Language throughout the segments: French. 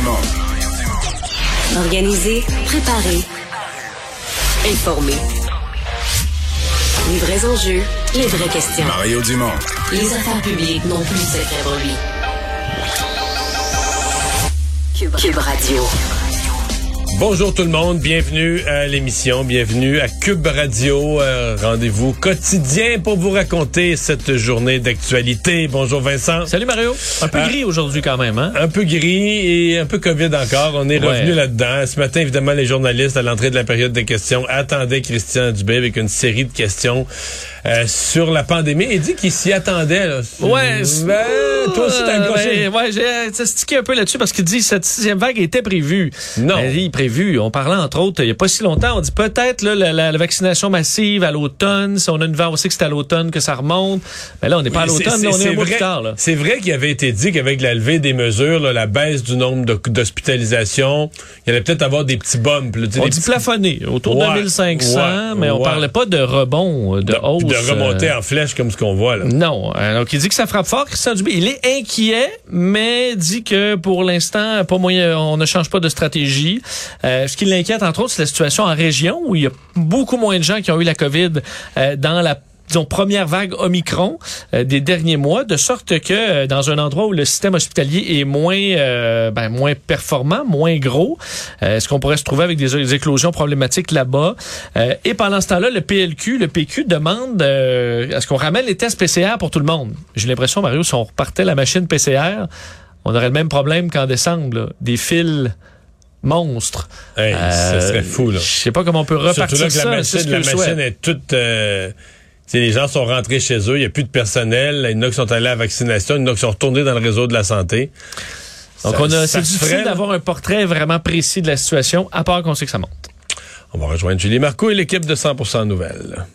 Dumont. Organiser, préparer, informer. Les vrais enjeux, les vraies questions. Mario Dumont. Les affaires publiques n'ont plus pour lui. Cube, Cube Radio. Bonjour tout le monde, bienvenue à l'émission, bienvenue à Cube Radio, euh, rendez-vous quotidien pour vous raconter cette journée d'actualité. Bonjour Vincent. Salut Mario. Un peu Euh, gris aujourd'hui quand même, hein? Un peu gris et un peu Covid encore. On est Ouais. revenu là-dedans. Ce matin, évidemment, les journalistes, à l'entrée de la période des questions, attendaient Christian Dubé avec une série de questions euh, sur la pandémie. Il dit qu'il s'y attendait. Là. Ouais. Ben, toi aussi, t'as Euh, ben, ouais, j'ai stické un peu là-dessus parce qu'il dit que cette sixième vague était prévue. Non. Il dit prévue. On parlait entre autres, il n'y a pas si longtemps, on dit peut-être la, la- la vaccination massive à l'automne. Si on a une vague, on sait que c'est à l'automne que ça remonte. Mais là, on n'est pas à l'automne, on est un mois vrai- plus tard. C'est vrai qu'il avait été dit qu'avec la levée des mesures, là, la baisse du nombre d'hospitalisations, il y allait peut-être avoir des petits bumps. là, On dit petits- plafonné, autour Ouais, de 1500, ouais, mais on ouais. parlait pas de rebond, de, de, hausse. De remonter euh, en flèche comme ce qu'on voit là. Non. Euh, donc, il dit que ça frappe fort, Christian Dubé. Il est inquiet, mais dit que pour l'instant, pas moyen, on ne change pas de stratégie. Euh, ce qui l'inquiète, entre autres, c'est la situation en région où il y a beaucoup moins de gens qui ont eu la COVID euh, dans la disons, première vague Omicron euh, des derniers mois, de sorte que euh, dans un endroit où le système hospitalier est moins euh, ben, moins performant, moins gros, euh, est-ce qu'on pourrait se trouver avec des, des éclosions problématiques là-bas? Euh, et pendant ce temps-là, le PLQ, le PQ demande euh, à ce qu'on ramène les tests PCR pour tout le monde? J'ai l'impression, Mario, si on repartait la machine PCR, on aurait le même problème qu'en décembre, là. des fils monstres. Hey, Euh, ce serait fou là. Je sais pas comment on peut repartir Surtout là que ça. la machine, la que je machine est toute. euh, les gens sont rentrés chez eux, il n'y a plus de personnel, il y en a qui sont allés à la vaccination, il y en a qui sont retournés dans le réseau de la santé. Donc, Ça- on a, c'est difficile d'avoir un portrait vraiment précis de la situation, à part qu'on sait que ça monte. On va rejoindre Julie Marco et l'équipe de 100% Nouvelles.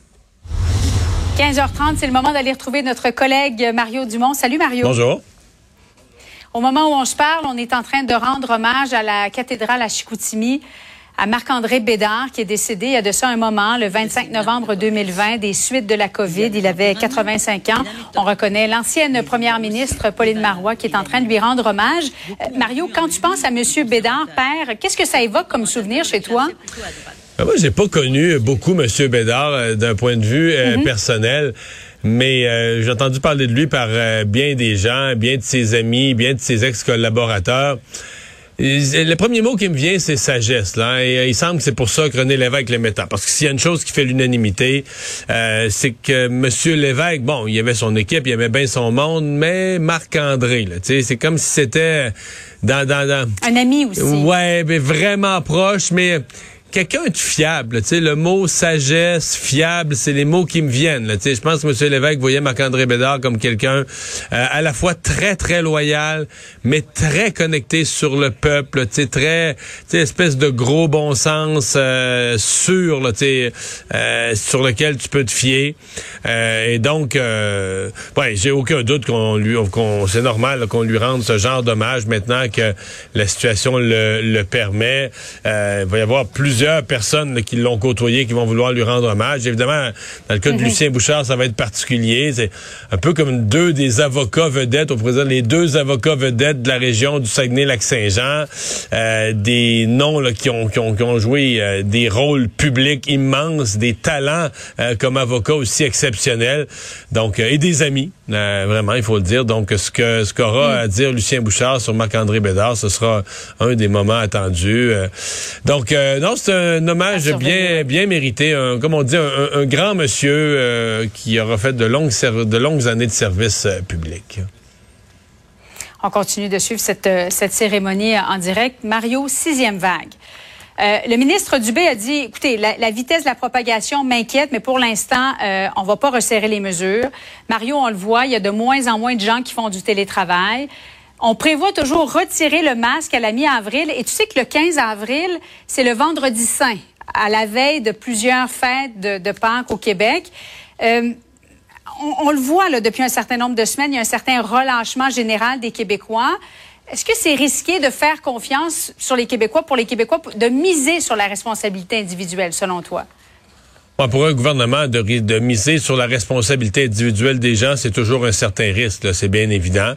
15h30, c'est le moment d'aller retrouver notre collègue Mario Dumont. Salut Mario. Bonjour. Au moment où on se parle, on est en train de rendre hommage à la cathédrale à Chicoutimi, à Marc-André Bédard, qui est décédé il y a de ça un moment, le 25 novembre 2020, des suites de la COVID. Il avait 85 ans. On reconnaît l'ancienne première ministre Pauline Marois qui est en train de lui rendre hommage. Euh, Mario, quand tu penses à Monsieur Bédard, père, qu'est-ce que ça évoque comme souvenir chez toi? Ben, moi, j'ai pas connu beaucoup M. Bédard euh, d'un point de vue euh, personnel. Mais euh, j'ai entendu parler de lui par bien des gens, bien de ses amis, bien de ses ex-collaborateurs. Le premier mot qui me vient, c'est sagesse. Là. Et euh, il semble que c'est pour ça que René Lévesque le mettant. Parce que s'il y a une chose qui fait l'unanimité, euh, c'est que M. Lévesque, bon, il avait son équipe, il avait bien son monde, mais Marc-André, là, tu sais, c'est comme si c'était dans, dans, dans, Un ami aussi. Ouais, mais vraiment proche, mais quelqu'un de fiable. Tu sais, le mot sagesse, fiable, c'est les mots qui me viennent. Tu sais, je pense que M. Lévesque voyait Marc-André Bédard comme quelqu'un euh, à la fois très, très loyal, mais très connecté sur le peuple. Tu sais, très, tu sais, espèce de gros bon sens euh, sûr, tu sais, euh, sur lequel tu peux te fier. Euh, et donc, euh, ouais, j'ai aucun doute qu'on lui, qu'on, c'est normal qu'on lui rende ce genre d'hommage maintenant que la situation le, le permet. Euh, il va y avoir plusieurs personnes là, qui l'ont côtoyé qui vont vouloir lui rendre hommage. Évidemment, dans le cas de Lucien Bouchard, ça va être particulier. C'est un peu comme deux des avocats vedettes, pourrait dire les deux avocats vedettes de la région du Saguenay-Lac-Saint-Jean, euh, des noms là, qui, ont, qui, ont, qui ont joué euh, des rôles publics immenses, des talents euh, comme avocats aussi exceptionnels, donc et des amis, euh, vraiment, il faut le dire. Donc, ce que ce qu'aura à dire Lucien Bouchard sur Marc-André Bédard, ce sera un des moments attendus. Euh, donc, euh, non, c'est un hommage bien bien mérité, un, comme on dit, un, un- grand monsieur qui aura fait de longues de longues années de service public. On continue de suivre cette, cette cérémonie en direct. Mario, sixième vague. Euh, le ministre Dubé a dit, écoutez, la, vitesse de la propagation m'inquiète, mais pour l'instant, euh, on va pas resserrer les mesures. Mario, on le voit, il y a de moins en moins de gens qui font du télétravail. On prévoit toujours retirer le masque à la mi-avril. Et tu sais que le 15 avril, c'est le vendredi saint, à la veille de plusieurs fêtes de, de Pâques au Québec. Euh, on, on le voit là, depuis un certain nombre de semaines, il y a un certain relâchement général des Québécois. Est-ce que c'est risqué de faire confiance sur les Québécois, pour les Québécois, de miser sur la responsabilité individuelle, selon toi? Pour un gouvernement de, miser sur la responsabilité individuelle des gens, c'est toujours un certain risque, c'est bien évident.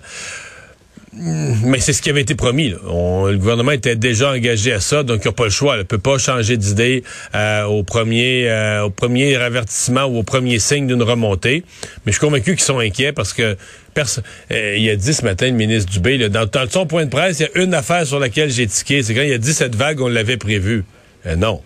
Mais c'est ce qui avait été promis. Le gouvernement était déjà engagé à ça, donc il n'a pas le choix. Il ne peut pas changer d'idée euh, au premier euh, au premier avertissement ou au premier signe d'une remontée. Mais je suis convaincu qu'ils sont inquiets parce que euh, il a dit ce matin le ministre Dubé, là, dans, son point de presse, il y a une affaire sur laquelle j'ai tiqué. C'est quand il a dit cette vague, on l'avait prévue. non.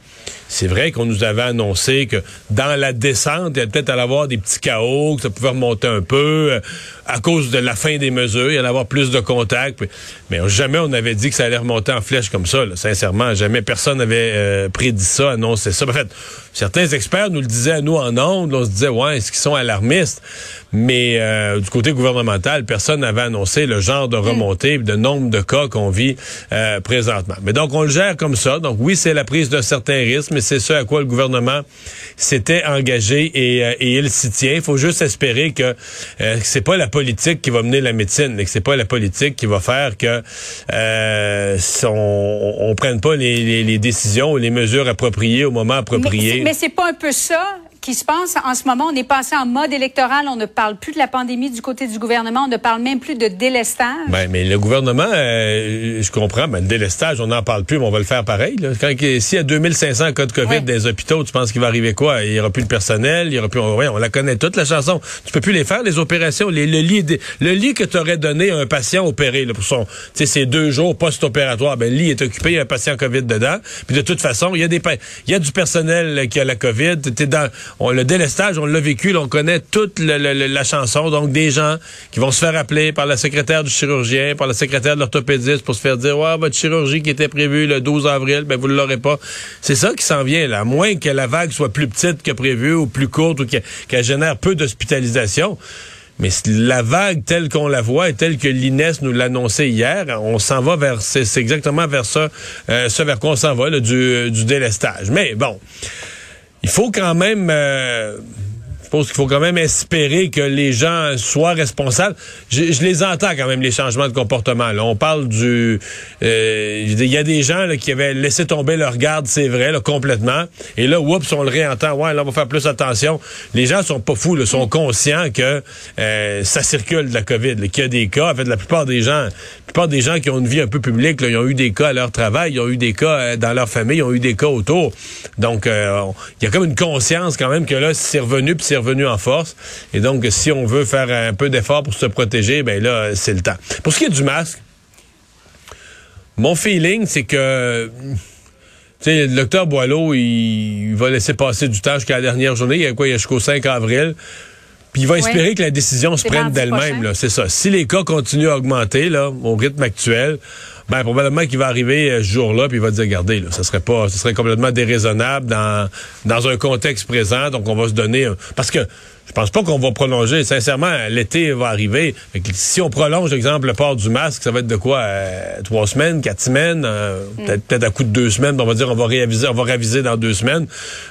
C'est vrai qu'on nous avait annoncé que dans la descente, il y a peut-être à avoir des petits chaos, que ça pouvait remonter un peu à cause de la fin des mesures, il y allait avoir plus de contacts. Mais jamais on avait dit que ça allait remonter en flèche comme ça. Sincèrement, jamais personne n'avait euh, prédit ça, annoncé ça. En fait, certains experts nous le disaient à nous en ondes. On se disait, ouais, est-ce qu'ils sont alarmistes? Mais euh, du côté gouvernemental, personne n'avait annoncé le genre de remontée, de nombre de cas qu'on vit euh, présentement. Mais donc, on le gère comme ça. Donc, oui, c'est la prise d'un certain risque, mais c'est ce à quoi le gouvernement s'était engagé et, et il s'y tient. Il faut juste espérer que c'est pas la politique qui va mener la médecine, et que c'est pas la politique qui va faire que euh, on, on, prenne pas les, les, décisions ou les mesures appropriées au moment approprié. Mais c'est pas un peu ça qui se passe en ce moment. On est passé en mode électoral. On ne parle plus de la pandémie du côté du gouvernement. On ne parle même plus de délestage. Ben, mais le gouvernement, euh, je comprends, ben, le délestage, on n'en parle plus, mais on va le faire pareil. Là. Quand, s'il y a 2500 cas de COVID dans les hôpitaux, tu penses qu'il va arriver quoi? Il n'y aura plus de personnel, il y aura plus... Ouais, on la connaît toute, la chanson. Tu peux plus les faire, les opérations. Les, le, lit, le lit que tu aurais donné à un patient opéré là, pour son... Tu sais, ces deux jours post-opératoire, ben, le lit est occupé, il y a un patient COVID dedans. Puis de toute façon, il y a des... Il y a du personnel qui a la COVID. T'es dans on, le délestage, on l'a vécu, on connaît toute la chanson. Donc, des gens qui vont se faire appeler par la secrétaire du chirurgien, par la secrétaire de l'orthopédiste pour se faire dire, ouais, votre chirurgie qui était prévue le 12 avril, ben, vous ne l'aurez pas. C'est ça qui s'en vient, là. À moins que la vague soit plus petite que prévu ou plus courte ou qu'elle génère peu d'hospitalisation. Mais la vague telle qu'on la voit et telle que l'INES nous l'annonçait hier, on s'en va vers, c'est exactement vers ça, euh, ce vers quoi on s'en va, du, du délestage. Mais bon il faut quand même... Euh, je pense qu'il faut quand même espérer que les gens soient responsables. Je, je, les entends quand même, les changements de comportement. Là. On parle du... Euh, il y a des gens là, qui avaient laissé tomber leur garde, c'est vrai, là, complètement. Et là, oups, on le réentend. Ouais, là, on va faire plus attention. Les gens sont pas fous, là, sont conscients que euh, ça circule de la COVID, qu'il y a des cas. En fait, la plupart des gens la plupart des gens qui ont une vie un peu publique, là, ils ont eu des cas à leur travail, ils ont eu des cas euh, dans leur famille, ils ont eu des cas autour. Donc, euh, il y a comme une conscience quand même que là, c'est revenu, puis c'est revenu en force. Et donc, si on veut faire un peu d'effort pour se protéger, ben là, c'est le temps. Pour ce qui est du masque, mon feeling, c'est que... Tu sais, le docteur Boileau, il, va laisser passer du temps jusqu'à la dernière journée. Il y a quoi? Il y a jusqu'au 5 avril. Puis il va espérer que la décision se prenne d'elle-même. C'est ça. Si les cas continuent à augmenter là, au rythme actuel, ben probablement qu'il va arriver euh, ce jour-là, puis il va dire, regardez, là, ça serait pas, ce serait complètement déraisonnable dans dans un contexte présent. Donc on va se donner, parce que je pense pas qu'on va prolonger. Sincèrement, l'été va arriver. si on prolonge, exemple, le port du masque, ça va être de quoi euh, trois semaines, quatre semaines, euh, mm. peut-être peut-être à coup de deux semaines. On va dire on va réaviser, on va réviser dans deux semaines.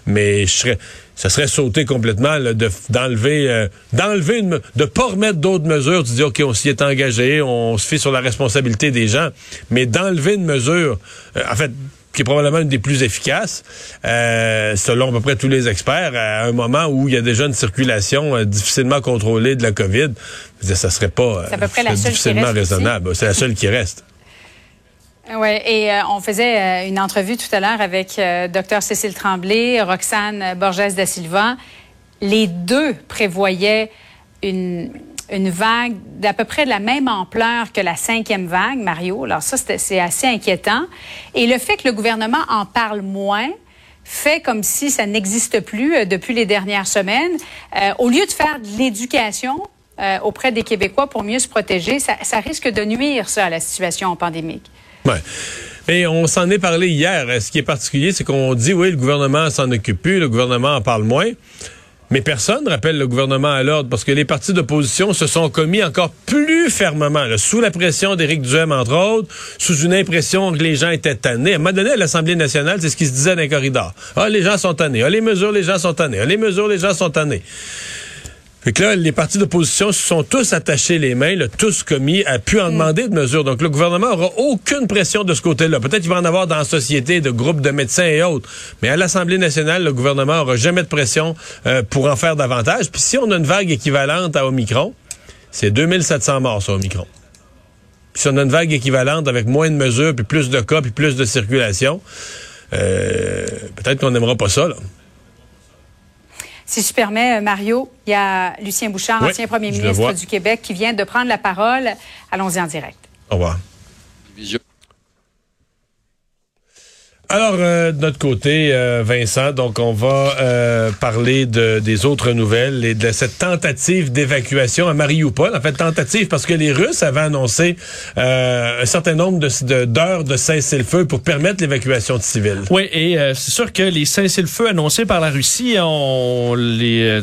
Mais je serais ça serait sauter complètement d'enlever euh, d'enlever de pas remettre d'autres mesures. Tu dis ok, on s'y est engagé, on se fait sur la responsabilité des gens, mais d'enlever une mesure, euh, en fait qui est probablement une des plus efficaces, euh, selon à peu près tous les experts, à un moment où il y a déjà une circulation difficilement contrôlée de la COVID. Ça serait pas à peu près la seule difficilement raisonnable. C'est la seule qui reste. Oui, et euh, on faisait euh, une entrevue tout à l'heure avec euh, Dr Cécile Tremblay, Roxane Borges da Silva. Les deux prévoyaient une, une vague d'à peu près de la même ampleur que la cinquième vague, Mario. Alors ça, c'est assez inquiétant. Et le fait que le gouvernement en parle moins, fait comme si ça n'existe plus depuis les dernières semaines. au lieu de faire de l'éducation auprès des Québécois pour mieux se protéger, ça, ça risque de nuire ça à la situation pandémique. Ouais. Et on s'en est parlé hier. Ce qui est particulier, c'est qu'on dit, oui, le gouvernement s'en occupe plus, le gouvernement en parle moins. Mais personne rappelle le gouvernement à l'ordre parce que les partis d'opposition se sont commis encore plus fermement, sous la pression d'Éric Duhem, entre autres, sous une impression que les gens étaient tannés. À un moment donné, à l'Assemblée nationale, c'est ce qui se disait dans les corridors. Ah, les gens sont tannés. Ah, les mesures, les gens sont tannés. Ah, les mesures, les gens sont tannés. Fait que là, les partis d'opposition se sont tous attachés les mains, là, tous commis, à pu en mm. demander de mesures. Donc, le gouvernement aura aucune pression de ce côté-là. Peut-être qu'il va en avoir dans la société de groupes de médecins et autres. Mais à l'Assemblée nationale, le gouvernement aura jamais de pression euh, pour en faire davantage. Puis si on a une vague équivalente à Omicron, c'est 2700 morts sur Omicron. puis si on a une vague équivalente avec moins de mesures, puis plus de cas, puis plus de circulation, euh, peut-être qu'on n'aimera pas ça. Là. Si je permets, euh, Mario, il y a Lucien Bouchard, ancien premier ministre du Québec, qui vient de prendre la parole. Allons-y en direct. Au revoir. Alors, euh, de notre côté, euh, Vincent, donc on va euh, parler de, des autres nouvelles et de cette tentative d'évacuation à Mariupol. En fait, tentative parce que les Russes avaient annoncé un certain nombre de, d'heures de, cessez-le-feu pour permettre l'évacuation de civils. Oui, et c'est sûr que les cessez-le-feu annoncés par la Russie, on les,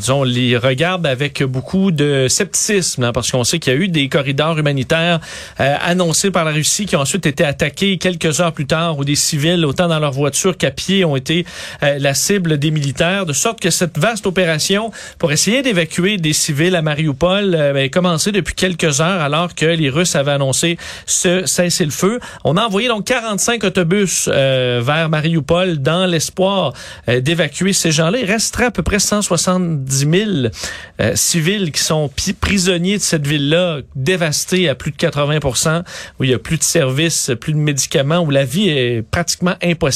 regarde avec beaucoup de scepticisme, hein, parce qu'on sait qu'il y a eu des corridors humanitaires annoncés par la Russie qui ont ensuite été attaqués quelques heures plus tard, où des civils, autant leurs voitures qu'à pied ont été euh, la cible des militaires, de sorte que cette vaste opération pour essayer d'évacuer des civils à Mariupol euh, ben, a commencé depuis quelques heures alors que les Russes avaient annoncé ce cessez-le-feu. On a envoyé donc 45 autobus euh, vers Mariupol dans l'espoir d'évacuer ces gens-là. Il resterait à peu près 170 000 civils qui sont prisonniers de cette ville-là, dévastée à plus de 80 où il y a plus de services, plus de médicaments, où la vie est pratiquement impossible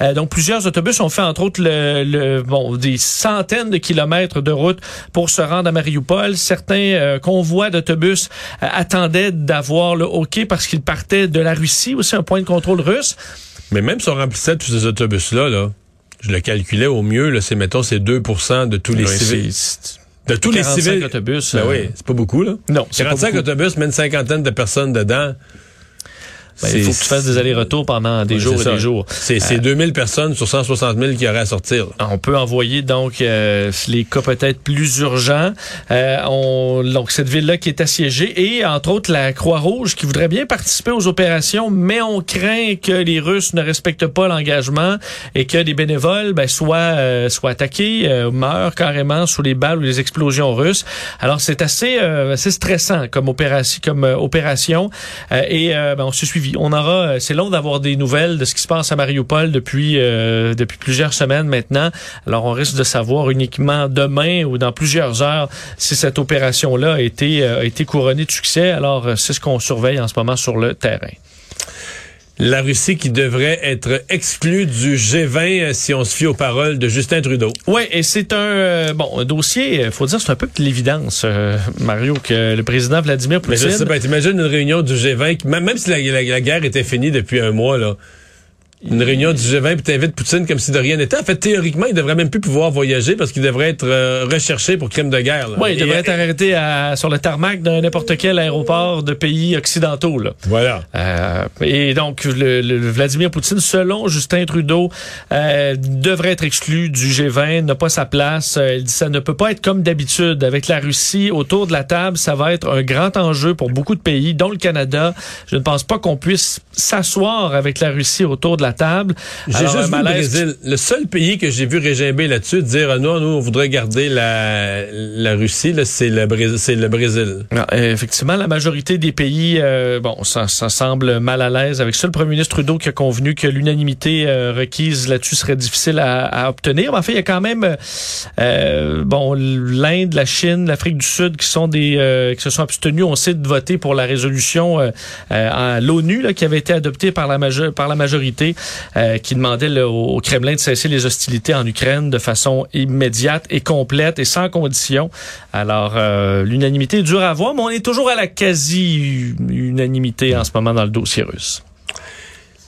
euh, donc plusieurs autobus ont fait entre autres le, bon des centaines de kilomètres de route pour se rendre à Mariupol. Certains euh, convois d'autobus euh, attendaient d'avoir le OK parce qu'ils partaient de la Russie, aussi un point de contrôle russe. Mais même si on remplissait tous ces autobus-là, là, je le calculais au mieux, c'est mettons c'est 2 de tous les civils. De tous les civils. autobus. Ben oui, c'est pas beaucoup, là. Non. 45 autobus, mais une cinquantaine de personnes dedans. Ben, il faut que tu fasses des allers-retours pendant des jours et des jours. C'est 2000 euh, personnes sur 160 000 qui auraient à sortir. On peut envoyer donc euh, les cas peut-être plus urgents. Euh, on, donc cette ville-là qui est assiégée et entre autres la Croix-Rouge qui voudrait bien participer aux opérations, mais on craint que les Russes ne respectent pas l'engagement et que des bénévoles ben, soient, soient attaqués, meurent carrément sous les balles ou les explosions russes. Alors c'est assez, assez stressant comme opération, comme opération et ben, on se suivi on aura, euh, c'est long d'avoir des nouvelles de ce qui se passe à Mariupol depuis euh, depuis plusieurs semaines maintenant. Alors on risque de savoir uniquement demain ou dans plusieurs heures si cette opération-là a été euh, a été couronnée de succès. Alors c'est ce qu'on surveille en ce moment sur le terrain la Russie qui devrait être exclue du G20 si on se fie aux paroles de Justin Trudeau. Oui, et c'est un bon un dossier, faut dire c'est un peu de l'évidence, Mario, que le président Vladimir Poutine. Mais je sais pas, t'imagines une réunion du G20, même, même si la, guerre était finie depuis un mois là une réunion du G20 puis t'invites Poutine comme si de rien n'était. En fait, théoriquement, il devrait même plus pouvoir voyager parce qu'il devrait être euh, recherché pour crime de guerre. Oui, il devrait être arrêté sur le tarmac de n'importe quel aéroport de pays occidentaux. Là. Voilà. Euh, et donc, le, Vladimir Poutine, selon Justin Trudeau, euh, devrait être exclu du G20, n'a pas sa place. il dit ça ne peut pas être comme d'habitude. Avec la Russie autour de la table, ça va être un grand enjeu pour beaucoup de pays, dont le Canada. Je ne pense pas qu'on puisse s'asseoir avec la Russie autour de la table. J'ai juste vu le Brésil. Le seul pays que j'ai vu régimber là-dessus, dire non, nous, on voudrait garder la, la Russie, c'est le Brésil. C'est le Brésil. effectivement, la majorité des pays, euh, bon, ça, ça, semble mal à l'aise avec ça. Le premier ministre Trudeau qui a convenu que l'unanimité euh, requise là-dessus serait difficile à, à, obtenir. Mais en fait, il y a quand même, euh, bon, l'Inde, la Chine, l'Afrique du Sud qui sont des, qui se sont abstenus, on sait, de voter pour la résolution à l'ONU qui avait été adoptée par la, par la majorité. Euh, qui demandait au Kremlin de cesser les hostilités en Ukraine de façon immédiate et complète et sans condition. Alors, euh, l'unanimité est dure à voir, mais on est toujours à la quasi-unanimité en ce moment dans le dossier russe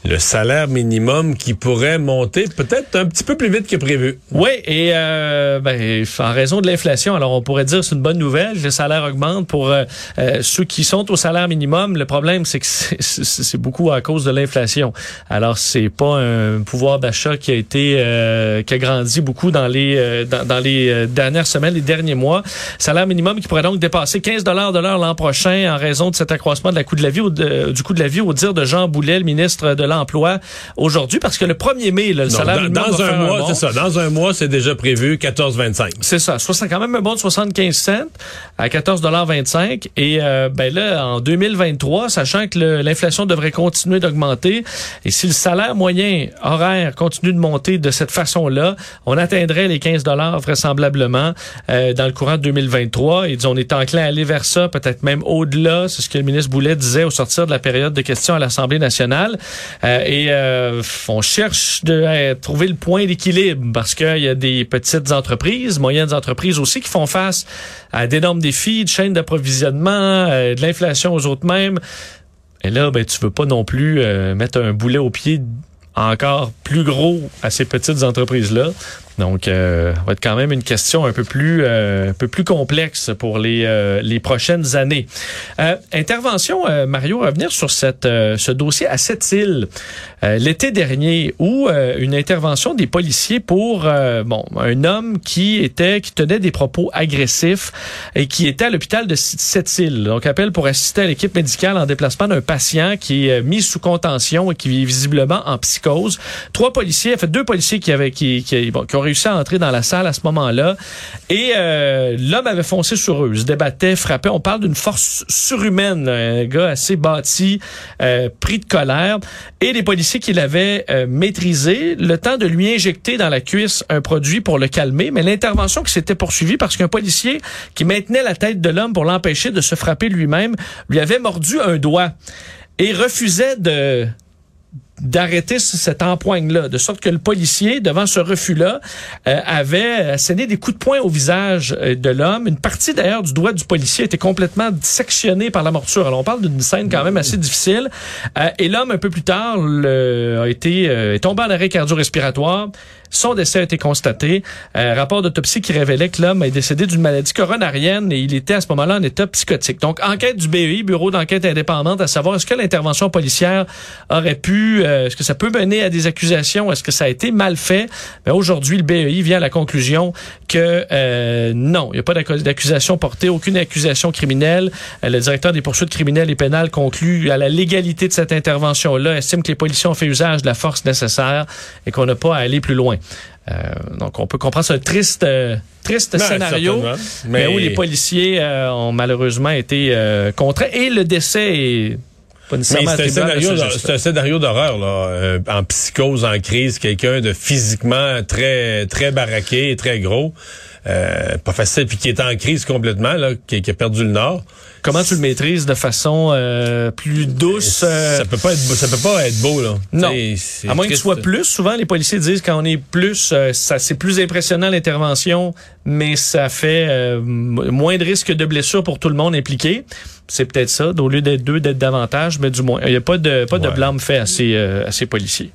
le salaire minimum qui pourrait monter peut-être un petit peu plus vite que prévu. Oui, et euh, ben, en raison de l'inflation, alors on pourrait dire c'est une bonne nouvelle, les salaires augmentent pour euh, euh, ceux qui sont au salaire minimum. Le problème, c'est que c'est beaucoup à cause de l'inflation. Alors c'est pas un pouvoir d'achat qui a été euh, qui a grandi beaucoup dans les dans, dans, les dernières semaines, les derniers mois. Salaire minimum qui pourrait donc dépasser 15 dollars de l'heure l'an prochain en raison de cet accroissement de la coût de la vie, ou du coût de la vie, au dire de Jean Boulet, le ministre de l'emploi aujourd'hui parce que le 1er mai, là, le Non, salaire dans, dans un mois, c'est ça. Dans un mois, c'est déjà prévu 14,25. C'est ça, quand même un bon de 75 cents à 14,25 Et euh, ben là, en 2023, sachant que l'inflation devrait continuer d'augmenter, et si le salaire moyen horaire continue de monter de cette façon-là, on atteindrait les 15 dollars vraisemblablement euh, dans le courant de 2023. Et on est enclin à aller vers ça, peut-être même au-delà. C'est ce que le ministre Boulet disait au sortir de la période de questions à l'Assemblée nationale. Euh, et euh, on cherche de trouver le point d'équilibre parce qu'il y a des petites entreprises, moyennes entreprises aussi qui font face à d'énormes défis de chaîne d'approvisionnement, euh, de l'inflation aux autres mêmes. Et là, ben, tu veux pas non plus euh, mettre un boulet au pied encore plus gros à ces petites entreprises-là. Donc, euh, va être quand même une question un peu plus, euh, un peu plus complexe pour les, euh, les prochaines années. Euh, intervention, euh, Mario, revenir sur cette, euh, ce dossier à Sept-Îles euh, l'été dernier, où une intervention des policiers pour bon un homme qui était qui tenait des propos agressifs et qui était à l'hôpital de Sept-Îles. Donc, appel pour assister à l'équipe médicale en déplacement d'un patient qui est mis sous contention et qui est visiblement en psychose. Trois policiers, en fait deux policiers qui avaient qui, qui, bon, qui ont réussi à entrer dans la salle à ce moment-là. Et euh, l'homme avait foncé sur eux, se débattait, frappait. On parle d'une force surhumaine, un gars assez bâti, euh, pris de colère. Et les policiers qui l'avaient euh, maîtrisé, le temps de lui injecter dans la cuisse un produit pour le calmer. Mais l'intervention qui s'était poursuivie parce qu'un policier qui maintenait la tête de l'homme pour l'empêcher de se frapper lui-même lui avait mordu un doigt et refusait de d'arrêter ce- cet empoigne-là, de sorte que le policier, devant ce refus-là, euh, avait asséné des coups de poing au visage euh, de l'homme. Une partie d'ailleurs du doigt du policier était complètement sectionnée par la morture. Alors on parle d'une scène quand même assez difficile. Euh, et l'homme, un peu plus tard, le- a été euh, est tombé en arrêt cardio-respiratoire. Son décès a été constaté. Euh, rapport d'autopsie qui révélait que l'homme est décédé d'une maladie coronarienne et il était à ce moment-là en état psychotique. Donc, enquête du BEI, Bureau d'enquête indépendante, à savoir est-ce que l'intervention policière aurait pu, euh, est-ce que ça peut mener à des accusations, est-ce que ça a été mal fait? Mais aujourd'hui, le BEI vient à la conclusion que euh, non, il n'y a pas d'accu- d'accusation portée, aucune accusation criminelle. Euh, le directeur des poursuites criminelles et pénales conclut à la légalité de cette intervention-là, estime que les policiers ont fait usage de la force nécessaire et qu'on n'a pas à aller plus loin. Euh, donc, on peut comprendre un triste, euh, triste Ben, scénario, mais, Mais- où les policiers euh, ont malheureusement été euh, contraints. Et le décès est nécessairement c'est un scénario, ce d'hor- geste-là. c'est un scénario d'horreur là, euh, en psychose, en crise, quelqu'un de physiquement très très baraqué, et très gros, euh, pas facile, puis qui est en crise complètement, là, qui, qui a perdu le nord. Comment tu le maîtrises de façon euh, plus douce euh, Ça peut pas être, beau- ça peut pas être beau là. Non. C'est- À moins que tu sois plus, souvent les policiers disent quand on est plus, euh, ça c'est plus impressionnant l'intervention, mais ça fait euh, moins de risque de blessure pour tout le monde impliqué. C'est peut-être ça, au lieu d'être deux, d'être davantage, mais du moins, il n'y a pas de pas de blâme fait à ces, euh, à ces policiers.